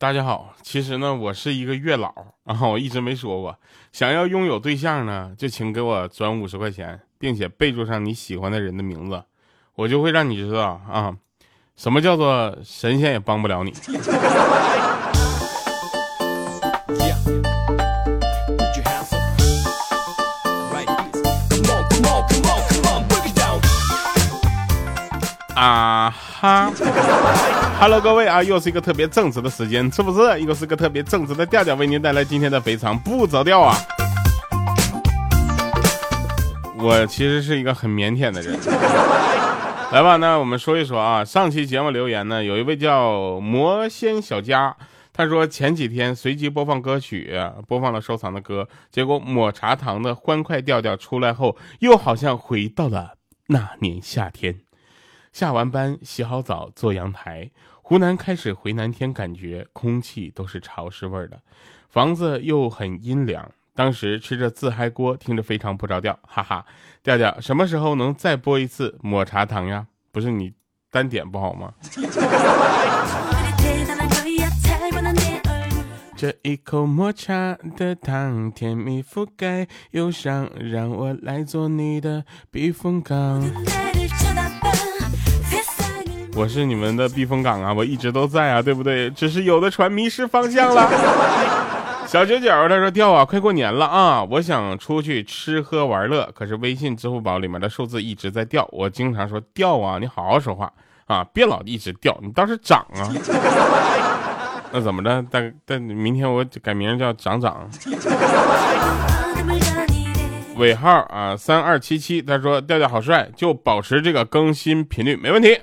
大家好，其实呢，我是一个月老啊，我一直没说过。想要拥有对象呢，就请给我转五十块钱，并且备注上你喜欢的人的名字，我就会让你知道啊，什么叫做神仙也帮不了你。啊哈，Hello，各位啊，又是一个特别正直的时间，是不是？又是个特别正直的调调，为您带来今天的非常不着调啊。我其实是一个很腼腆的人。来吧，那我们说一说啊，上期节目留言呢，有一位叫魔仙小佳，他说前几天随机播放歌曲，播放了收藏的歌，结果抹茶糖的欢快调调出来后，又好像回到了那年夏天。下完班，洗好澡，坐阳台。湖南开始回南天，感觉空气都是潮湿味的，房子又很阴凉。当时吃着自嗨锅，听着非常不着调，哈哈。调调，什么时候能再播一次抹茶糖呀？不是你单点不好吗？这一口抹茶的糖，甜蜜覆盖忧伤，让我来做你的避风港。我是你们的避风港啊，我一直都在啊，对不对？只是有的船迷失方向了。小九九他说掉啊，快过年了啊，我想出去吃喝玩乐，可是微信、支付宝里面的数字一直在掉。我经常说掉啊，你好好说话啊，别老一直掉，你倒是涨啊。那怎么着？但但明天我改名叫涨涨。尾号啊，三二七七，他说调调好帅，就保持这个更新频率没问题。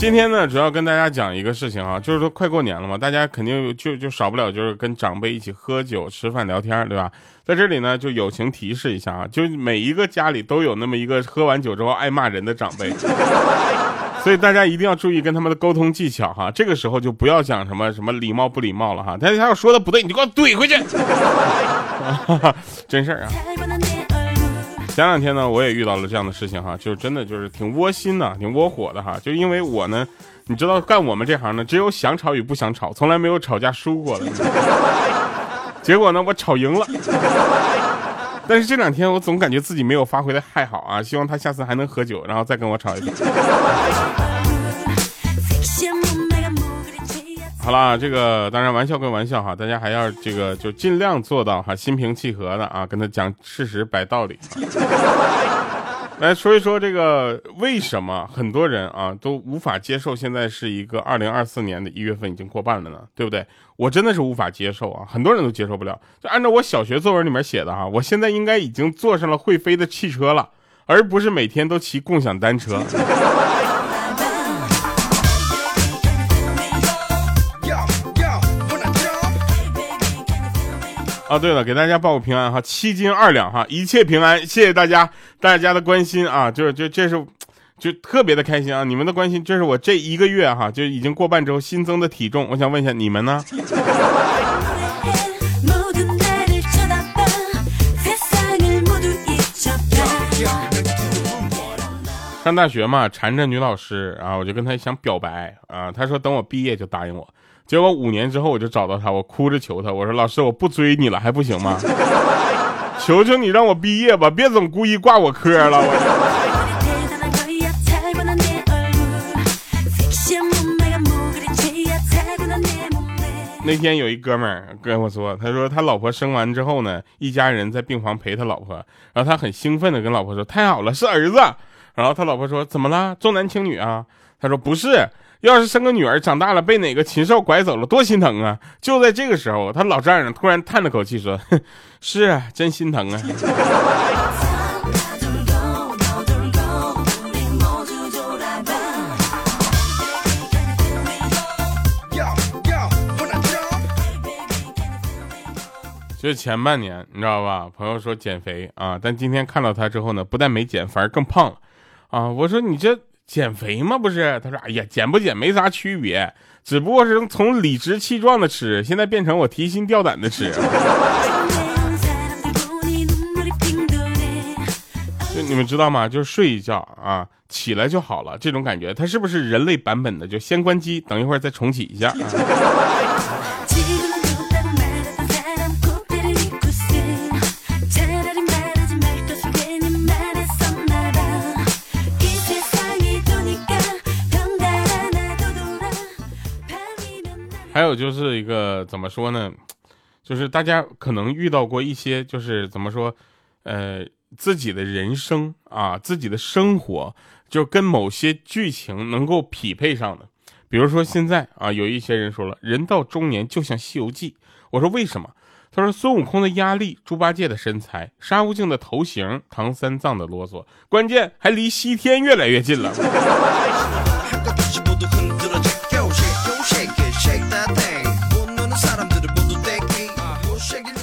今天呢，主要跟大家讲一个事情啊，就是说快过年了嘛，大家肯定就就少不了就是跟长辈一起喝酒、吃饭、聊天，对吧？在这里呢，就友情提示一下啊，就每一个家里都有那么一个喝完酒之后爱骂人的长辈，所以大家一定要注意跟他们的沟通技巧哈。这个时候就不要讲什么什么礼貌不礼貌了哈，他他要说的不对，你就给我怼回去，真事儿啊。前两天呢，我也遇到了这样的事情哈，就是真的就是挺窝心的，挺窝火的哈。就因为我呢，你知道干我们这行呢，只有想吵与不想吵，从来没有吵架输过的。结果呢，我吵赢了。但是这两天我总感觉自己没有发挥的太好啊，希望他下次还能喝酒，然后再跟我吵一架。好了，这个当然玩笑归玩笑哈，大家还要这个就尽量做到哈心平气和的啊，跟他讲事实摆道理。来说一说这个为什么很多人啊都无法接受现在是一个二零二四年的一月份已经过半了呢？对不对？我真的是无法接受啊，很多人都接受不了。就按照我小学作文里面写的哈，我现在应该已经坐上了会飞的汽车了，而不是每天都骑共享单车。啊，对了，给大家报个平安哈，七斤二两哈，一切平安，谢谢大家大家的关心啊，就是就这是就特别的开心啊，你们的关心，这是我这一个月哈就已经过半之后新增的体重，我想问一下你们呢？上大学嘛，缠着女老师啊，我就跟她想表白啊，她说等我毕业就答应我。结果五年之后我就找到他，我哭着求他，我说老师我不追你了还不行吗？求求你让我毕业吧，别总故意挂我科了。那天有一哥们儿跟我说，他说他老婆生完之后呢，一家人在病房陪他老婆，然后他很兴奋的跟老婆说太好了是儿子，然后他老婆说怎么了重男轻女啊？他说不是。要是生个女儿，长大了被哪个禽兽拐走了，多心疼啊！就在这个时候，他老丈人突然叹了口气说：“ 是啊，真心疼啊。”就是前半年，你知道吧？朋友说减肥啊，但今天看到他之后呢，不但没减，反而更胖了啊！我说你这。减肥吗？不是，他说：“哎呀，减不减没啥区别，只不过是从理直气壮的吃，现在变成我提心吊胆的吃。”就你们知道吗？就是睡一觉啊，起来就好了，这种感觉，它是不是人类版本的？就先关机，等一会儿再重启一下。有就是一个怎么说呢？就是大家可能遇到过一些，就是怎么说，呃，自己的人生啊，自己的生活，就跟某些剧情能够匹配上的。比如说现在啊，有一些人说了，人到中年就像《西游记》。我说为什么？他说孙悟空的压力，猪八戒的身材，沙悟净的头型，唐三藏的啰嗦，关键还离西天越来越近了。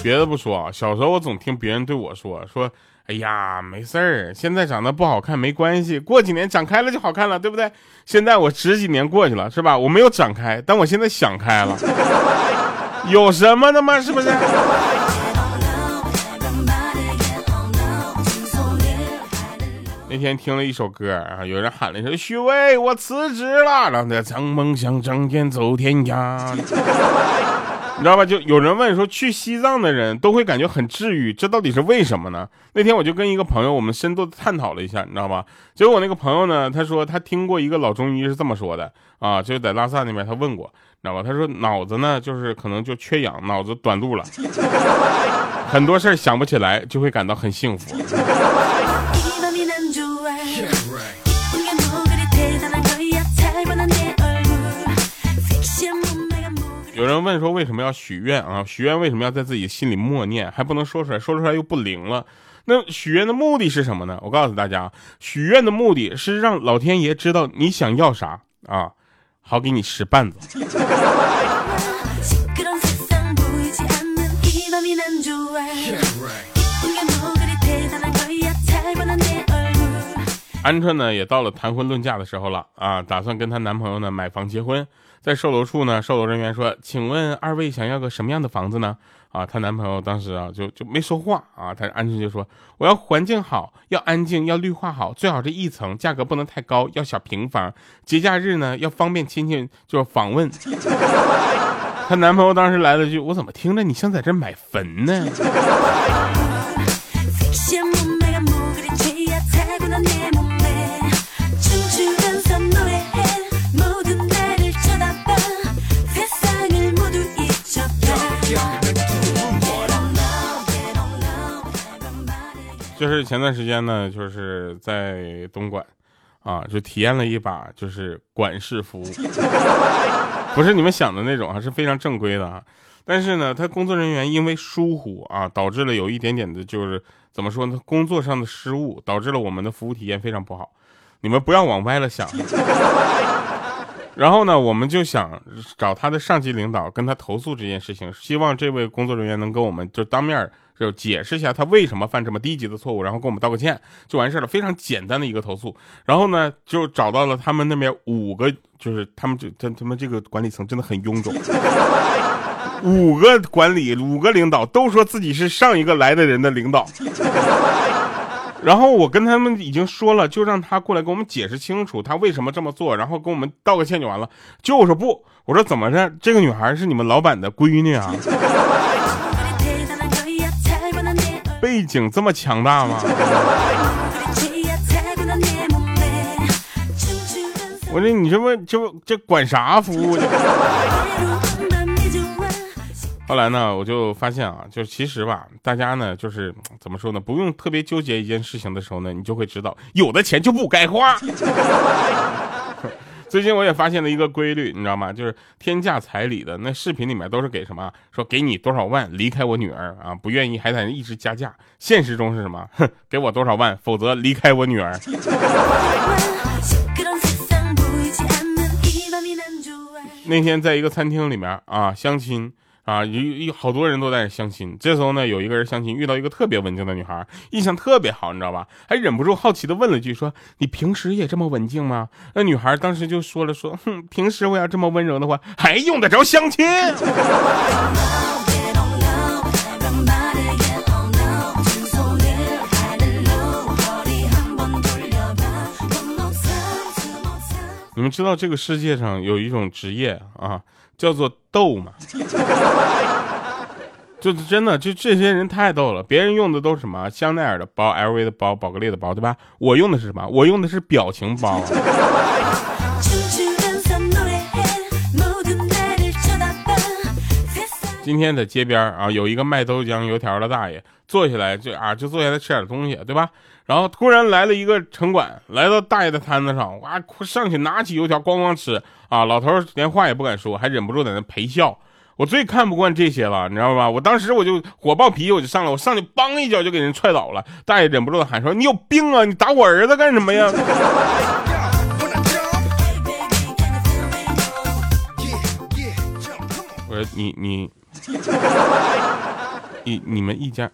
别的不说啊，小时候我总听别人对我说说，哎呀，没事儿，现在长得不好看没关系，过几年长开了就好看了，对不对？现在我十几年过去了，是吧？我没有长开，但我现在想开了，有什么的吗？是不是？那天听了一首歌啊，有人喊了一声许巍，我辞职了，让他将梦想仗剑走天涯。你知道吧？就有人问说，去西藏的人都会感觉很治愈，这到底是为什么呢？那天我就跟一个朋友，我们深度探讨了一下，你知道吧？结果我那个朋友呢，他说他听过一个老中医是这么说的啊，就是在拉萨那边，他问过，你知道吧？他说脑子呢，就是可能就缺氧，脑子短路了，很多事儿想不起来，就会感到很幸福。有人问说为什么要许愿啊？许愿为什么要在自己心里默念，还不能说出来，说出来又不灵了？那许愿的目的是什么呢？我告诉大家，许愿的目的是让老天爷知道你想要啥啊，好给你使绊子。鹌鹑呢也到了谈婚论嫁的时候了啊，打算跟她男朋友呢买房结婚。在售楼处呢，售楼人员说：“请问二位想要个什么样的房子呢？”啊，她男朋友当时啊就就没说话啊，她安静就说：“我要环境好，要安静，要绿化好，最好是一层，价格不能太高，要小平房，节假日呢要方便亲戚就是访问。”她男朋友当时来了句：“我怎么听着你像在这买坟呢？”就是前段时间呢，就是在东莞，啊，就体验了一把就是管式服务，不是你们想的那种啊，是非常正规的啊。但是呢，他工作人员因为疏忽啊，导致了有一点点的，就是怎么说呢，工作上的失误，导致了我们的服务体验非常不好。你们不要往歪了想。然后呢，我们就想找他的上级领导跟他投诉这件事情，希望这位工作人员能跟我们就当面就解释一下他为什么犯这么低级的错误，然后跟我们道个歉就完事了，非常简单的一个投诉。然后呢，就找到了他们那边五个，就是他们这他他们这个管理层真的很臃肿，五个管理五个领导都说自己是上一个来的人的领导。然后我跟他们已经说了，就让他过来给我们解释清楚他为什么这么做，然后跟我们道个歉就完了。就我说不，我说怎么着？这个女孩是你们老板的闺女啊？背景这么强大吗？我说你这不这不这管啥服务？后来呢，我就发现啊，就其实吧，大家呢，就是怎么说呢，不用特别纠结一件事情的时候呢，你就会知道，有的钱就不该花。最近我也发现了一个规律，你知道吗？就是天价彩礼的那视频里面都是给什么？说给你多少万离开我女儿啊，不愿意还在一直加价。现实中是什么？哼，给我多少万，否则离开我女儿。那天在一个餐厅里面啊，相亲。啊，有有好多人都在相亲。这时候呢，有一个人相亲遇到一个特别文静的女孩，印象特别好，你知道吧？还忍不住好奇的问了句：“说你平时也这么文静吗？”那女孩当时就说了：“说哼，平时我要这么温柔的话，还用得着相亲？”你们知道这个世界上有一种职业啊，叫做逗嘛？就是真的，就这些人太逗了。别人用的都是什么香奈儿的包、LV 的包、宝格丽的包，对吧？我用的是什么？我用的是表情包。今天在街边啊，有一个卖豆浆油条的大爷坐下来就啊，就坐下来吃点东西，对吧？然后突然来了一个城管，来到大爷的摊子上，哇，上去拿起油条咣咣吃啊！老头连话也不敢说，还忍不住在那陪笑。我最看不惯这些了，你知道吧？我当时我就火爆脾气，我就上来，我上去梆一脚就给人踹倒了。大爷忍不住的喊说：“你有病啊！你打我儿子干什么呀？”我说你你。你你们一家，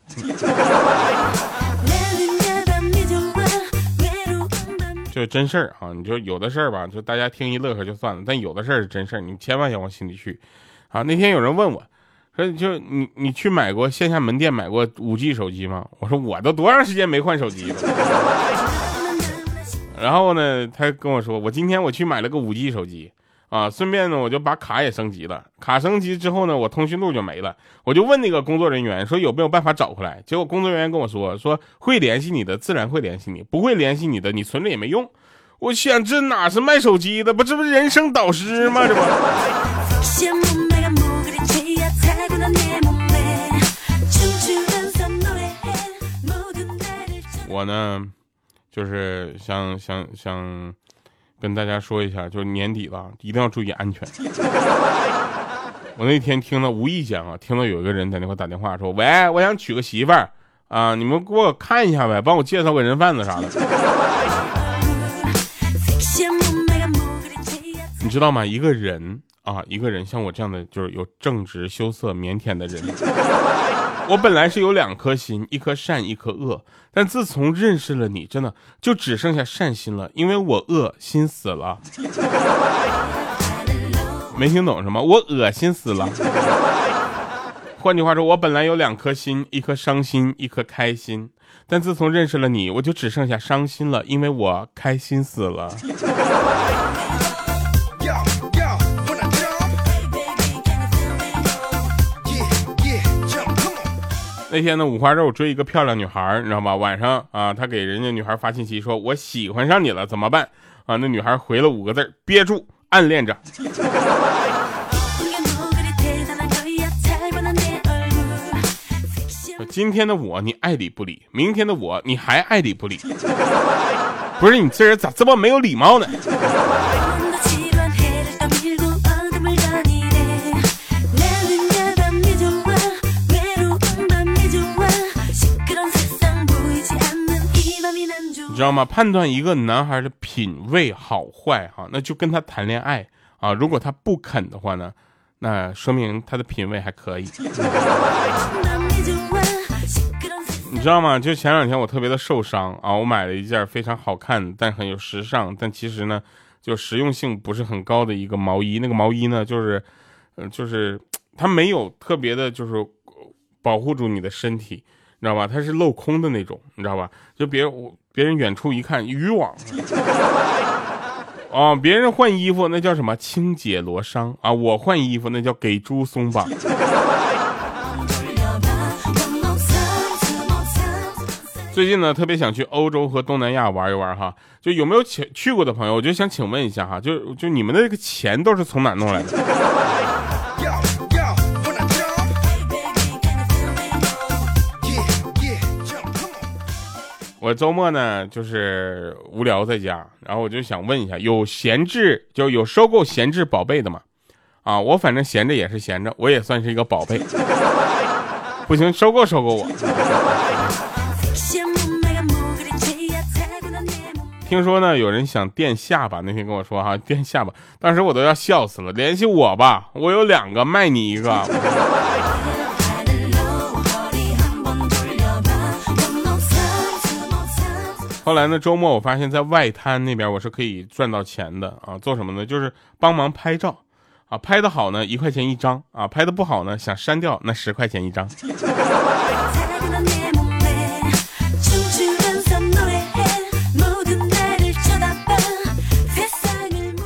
真事儿啊！你就有的事儿吧，就大家听一乐呵就算了，但有的事儿是真事儿，你千万要往心里去。啊，那天有人问我，说就你你去买过线下门店买过五 G 手机吗？我说我都多长时间没换手机了。然后呢，他跟我说，我今天我去买了个五 G 手机。啊，顺便呢，我就把卡也升级了。卡升级之后呢，我通讯录就没了。我就问那个工作人员说有没有办法找回来。结果工作人员跟我说说会联系你的，自然会联系你；不会联系你的，你存着也没用。我想这哪是卖手机的？不，这不是人生导师吗？这不。我呢，就是想想想。跟大家说一下，就是年底了，一定要注意安全。我那天听到无意间啊，听到有一个人在那块打电话说：“喂，我想娶个媳妇儿啊，你们给我看一下呗，帮我介绍个人贩子啥的。”你知道吗？一个人啊，一个人像我这样的，就是有正直、羞涩、腼腆的人。我本来是有两颗心，一颗善，一颗恶。但自从认识了你，真的就只剩下善心了，因为我恶心死了。没听懂什么？我恶心死了。换句话说，我本来有两颗心，一颗伤心，一颗开心。但自从认识了你，我就只剩下伤心了，因为我开心死了。那天呢，五花肉追一个漂亮女孩，你知道吗？晚上啊，他给人家女孩发信息说：“我喜欢上你了，怎么办？”啊，那女孩回了五个字：“憋住，暗恋着。”今天的我你爱理不理，明天的我你还爱理不理，不是你这人咋这么没有礼貌呢？知道吗？判断一个男孩的品味好坏，哈，那就跟他谈恋爱啊。如果他不肯的话呢，那说明他的品味还可以。你知道吗？就前两天我特别的受伤啊，我买了一件非常好看但很有时尚，但其实呢，就实用性不是很高的一个毛衣。那个毛衣呢，就是，嗯，就是它没有特别的，就是保护住你的身体，你知道吧？它是镂空的那种，你知道吧？就别我。别人远处一看渔网，啊！别人换衣服那叫什么清洁罗裳啊！我换衣服那叫给猪松绑。最近呢，特别想去欧洲和东南亚玩一玩哈，就有没有去去过的朋友，我就想请问一下哈，就就你们的这个钱都是从哪弄来的？我周末呢，就是无聊在家，然后我就想问一下，有闲置就有收购闲置宝贝的吗？啊，我反正闲着也是闲着，我也算是一个宝贝。不行，收购收购我。听说呢，有人想垫下巴，那天跟我说哈，垫下巴，当时我都要笑死了。联系我吧，我有两个，卖你一个。后来呢？周末我发现，在外滩那边我是可以赚到钱的啊！做什么呢？就是帮忙拍照，啊，拍的好呢，一块钱一张啊；拍的不好呢，想删掉，那十块钱一张。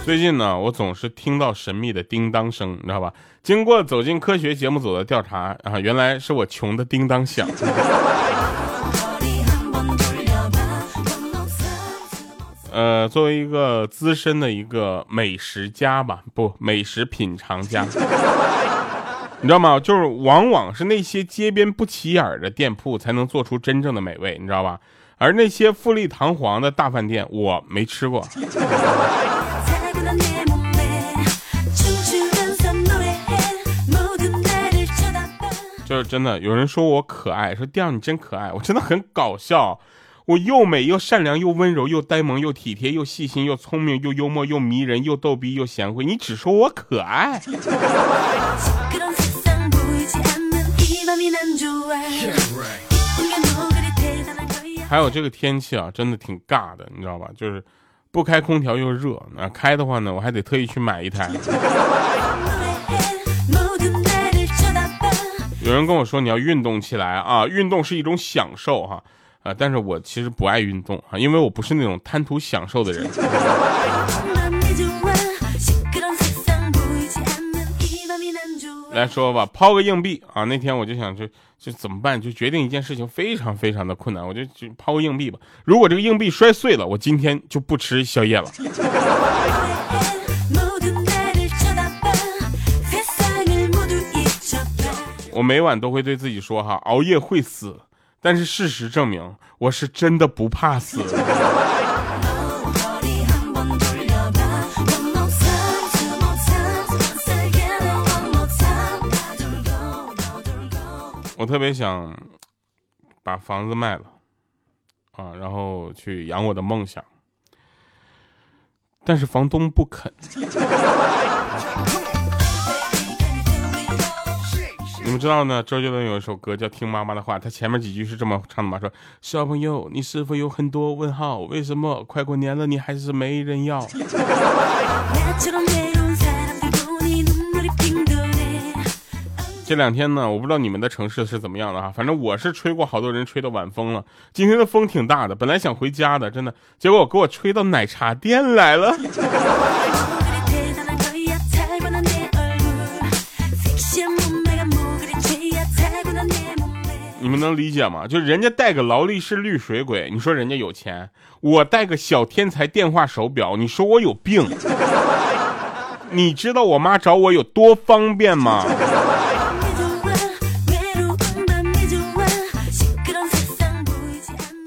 最近呢，我总是听到神秘的叮当声，你知道吧？经过走进科学节目组的调查啊，原来是我穷的叮当响。呃，作为一个资深的一个美食家吧，不，美食品尝家，你知道吗？就是往往是那些街边不起眼的店铺才能做出真正的美味，你知道吧？而那些富丽堂皇的大饭店，我没吃过。就是真的，有人说我可爱，说第二你真可爱，我真的很搞笑。我又美又善良又温柔又呆萌又体贴又细心又聪明又幽默又迷人又逗逼又贤惠，你只说我可爱。还有这个天气啊，真的挺尬的，你知道吧？就是不开空调又热，那开的话呢，我还得特意去买一台。有人跟我说你要运动起来啊，运动是一种享受哈，啊，但是我其实不爱运动啊，因为我不是那种贪图享受的人。来说吧，抛个硬币啊，那天我就想就就怎么办，就决定一件事情非常非常的困难，我就就抛个硬币吧。如果这个硬币摔碎了，我今天就不吃宵夜了。我每晚都会对自己说哈，熬夜会死，但是事实证明我是真的不怕死。我特别想把房子卖了啊，然后去养我的梦想，但是房东不肯。们知道呢？周杰伦有一首歌叫《听妈妈的话》，他前面几句是这么唱的嘛？说小朋友，你是否有很多问号？为什么快过年了，你还是没人要？这两天呢，我不知道你们的城市是怎么样的哈，反正我是吹过好多人吹的晚风了。今天的风挺大的，本来想回家的，真的，结果给我吹到奶茶店来了。你们能理解吗？就人家带个劳力士绿水鬼，你说人家有钱；我带个小天才电话手表，你说我有病。你知道我妈找我有多方便吗？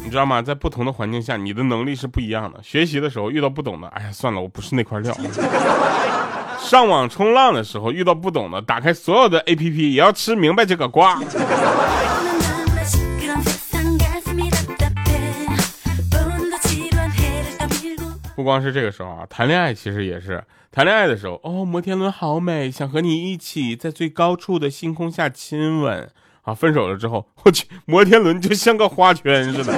你知道吗？在不同的环境下，你的能力是不一样的。学习的时候遇到不懂的，哎呀，算了，我不是那块料。上网冲浪的时候遇到不懂的，打开所有的 APP 也要吃明白这个瓜。不光是这个时候啊，谈恋爱其实也是谈恋爱的时候哦。摩天轮好美，想和你一起在最高处的星空下亲吻。啊，分手了之后，我去，摩天轮就像个花圈似的。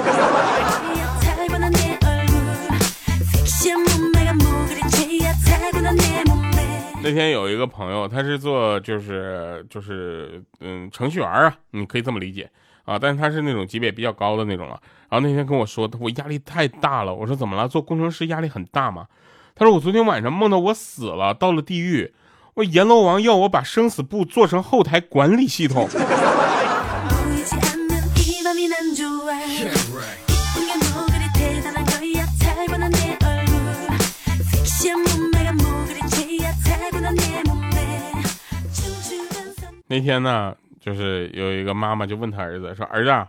那天有一个朋友，他是做就是就是嗯程序员啊，你可以这么理解啊，但是他是那种级别比较高的那种了。然后那天跟我说，我压力太大了。我说怎么了？做工程师压力很大吗？他说我昨天晚上梦到我死了，到了地狱，我阎罗王要我把生死簿做成后台管理系统。那天呢，就是有一个妈妈就问他儿子说：“儿子。”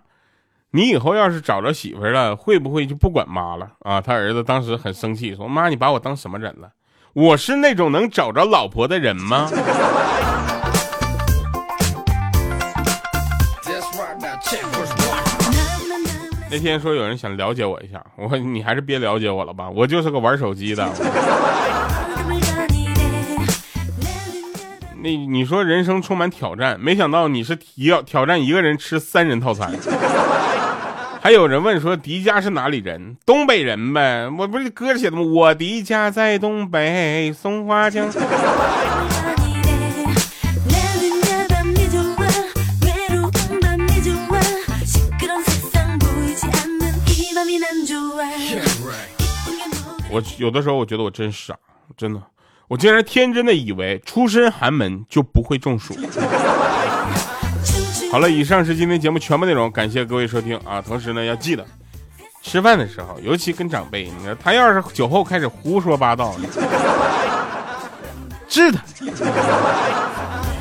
你以后要是找着媳妇了，会不会就不管妈了啊？他儿子当时很生气，说：“妈，你把我当什么人了？我是那种能找着老婆的人吗？” 那天说有人想了解我一下，我说你还是别了解我了吧，我就是个玩手机的。那你说人生充满挑战，没想到你是要挑战一个人吃三人套餐。还有人问说迪迦是哪里人？东北人呗，我不是歌写的吗？我迪迦在东北松花江。我有的时候我觉得我真傻，真的。我竟然天真的以为出身寒门就不会中暑。好了，以上是今天节目全部内容，感谢各位收听啊！同时呢，要记得吃饭的时候，尤其跟长辈，你说他要是酒后开始胡说八道，治他。